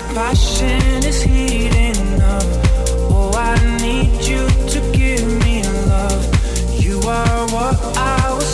I just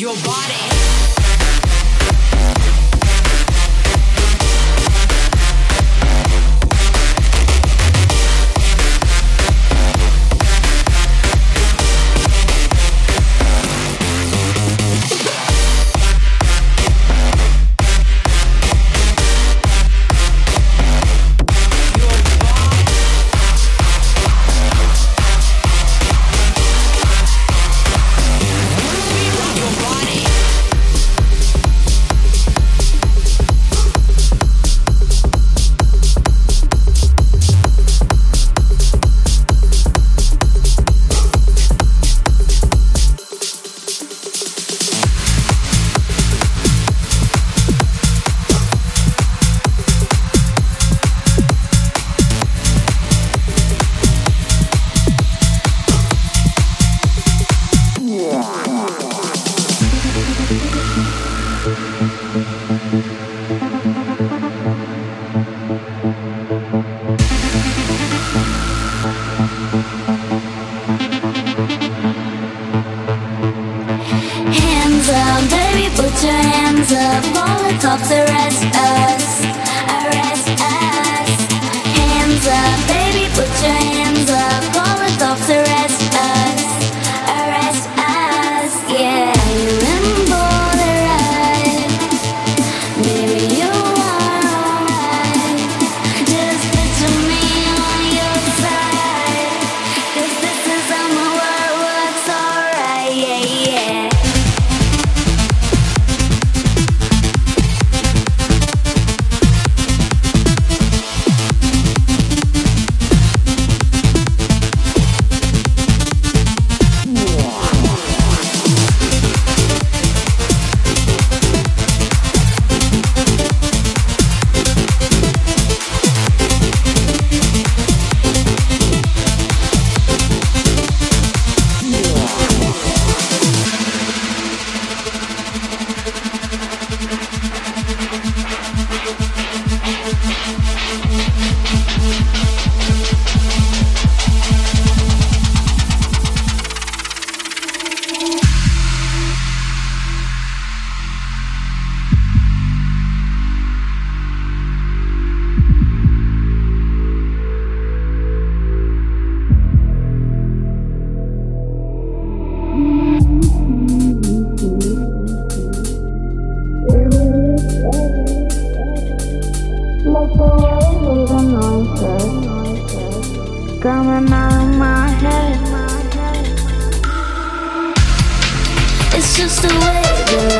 your body. just the way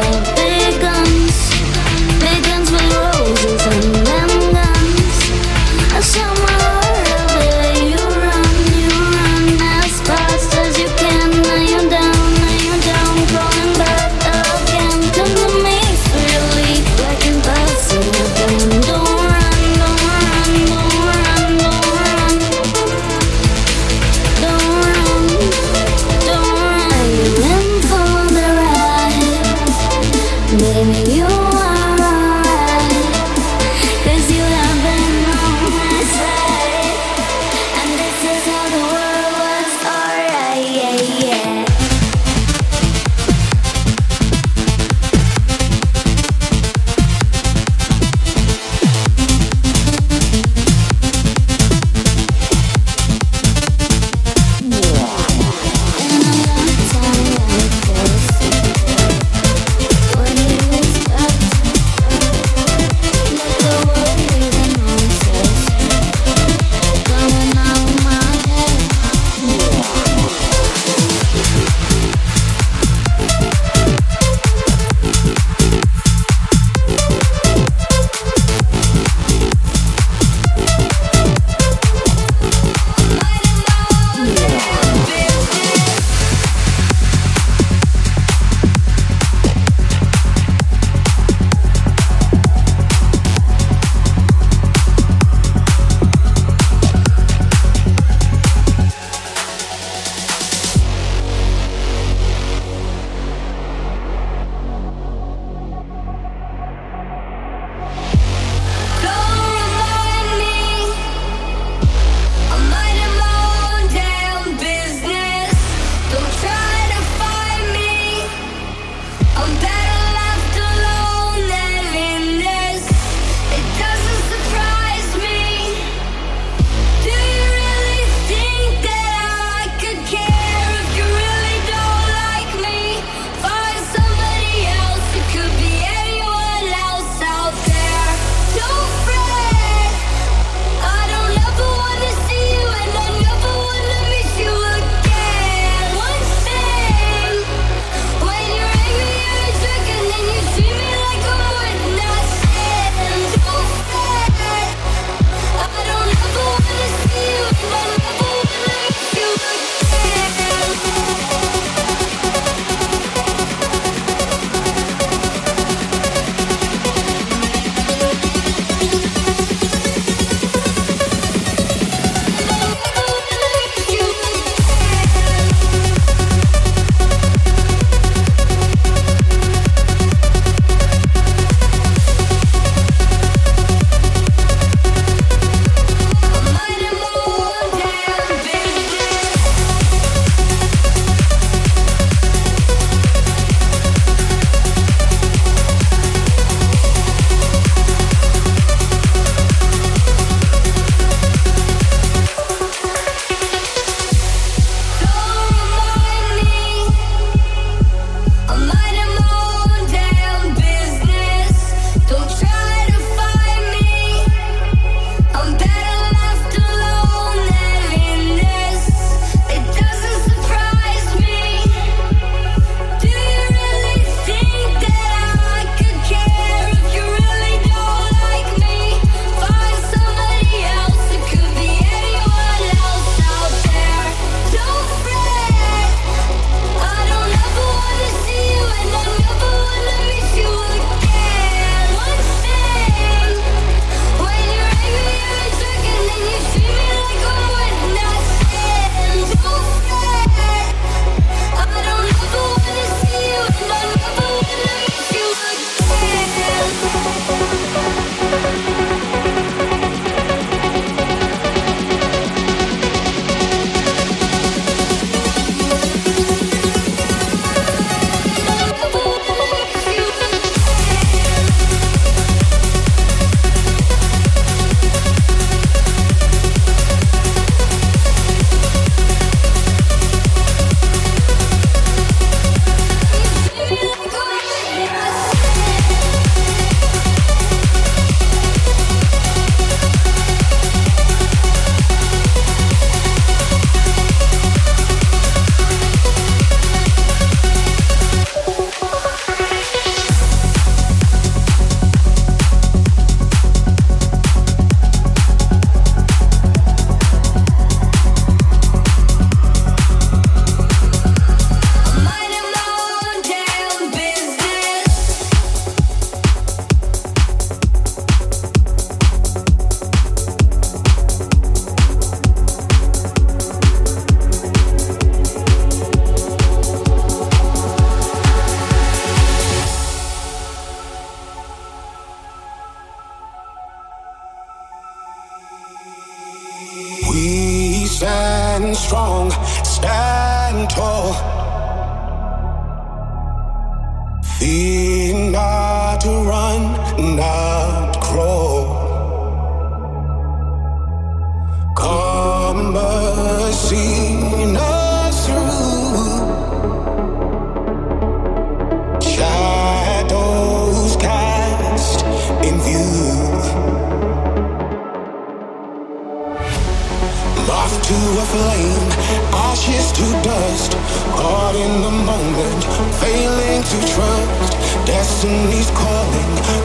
in the moment, failing to trust. Destiny's calling.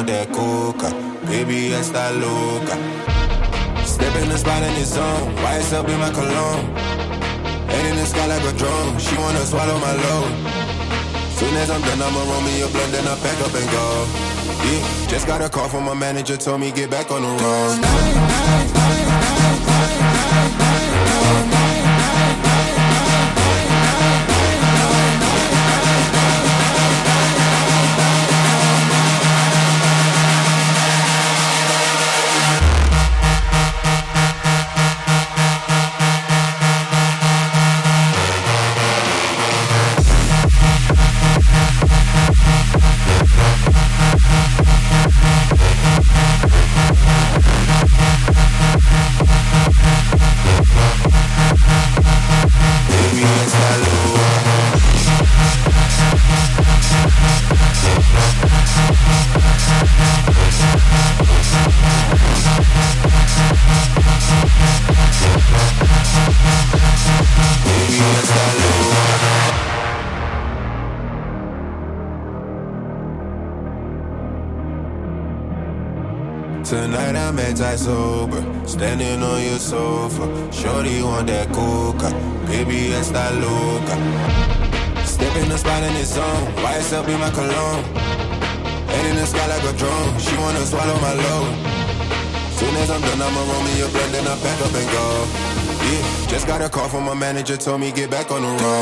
Want that coca, baby está loca. Step in the spot in his zone, YSL in my cologne. Head in the sky like a drone, she wanna swallow my load. Soon as I'm done, I'ma roll me a blunt, then I pack up and go. Yeah, just got a call from my manager, told me get back on the road. Told me get back on the road.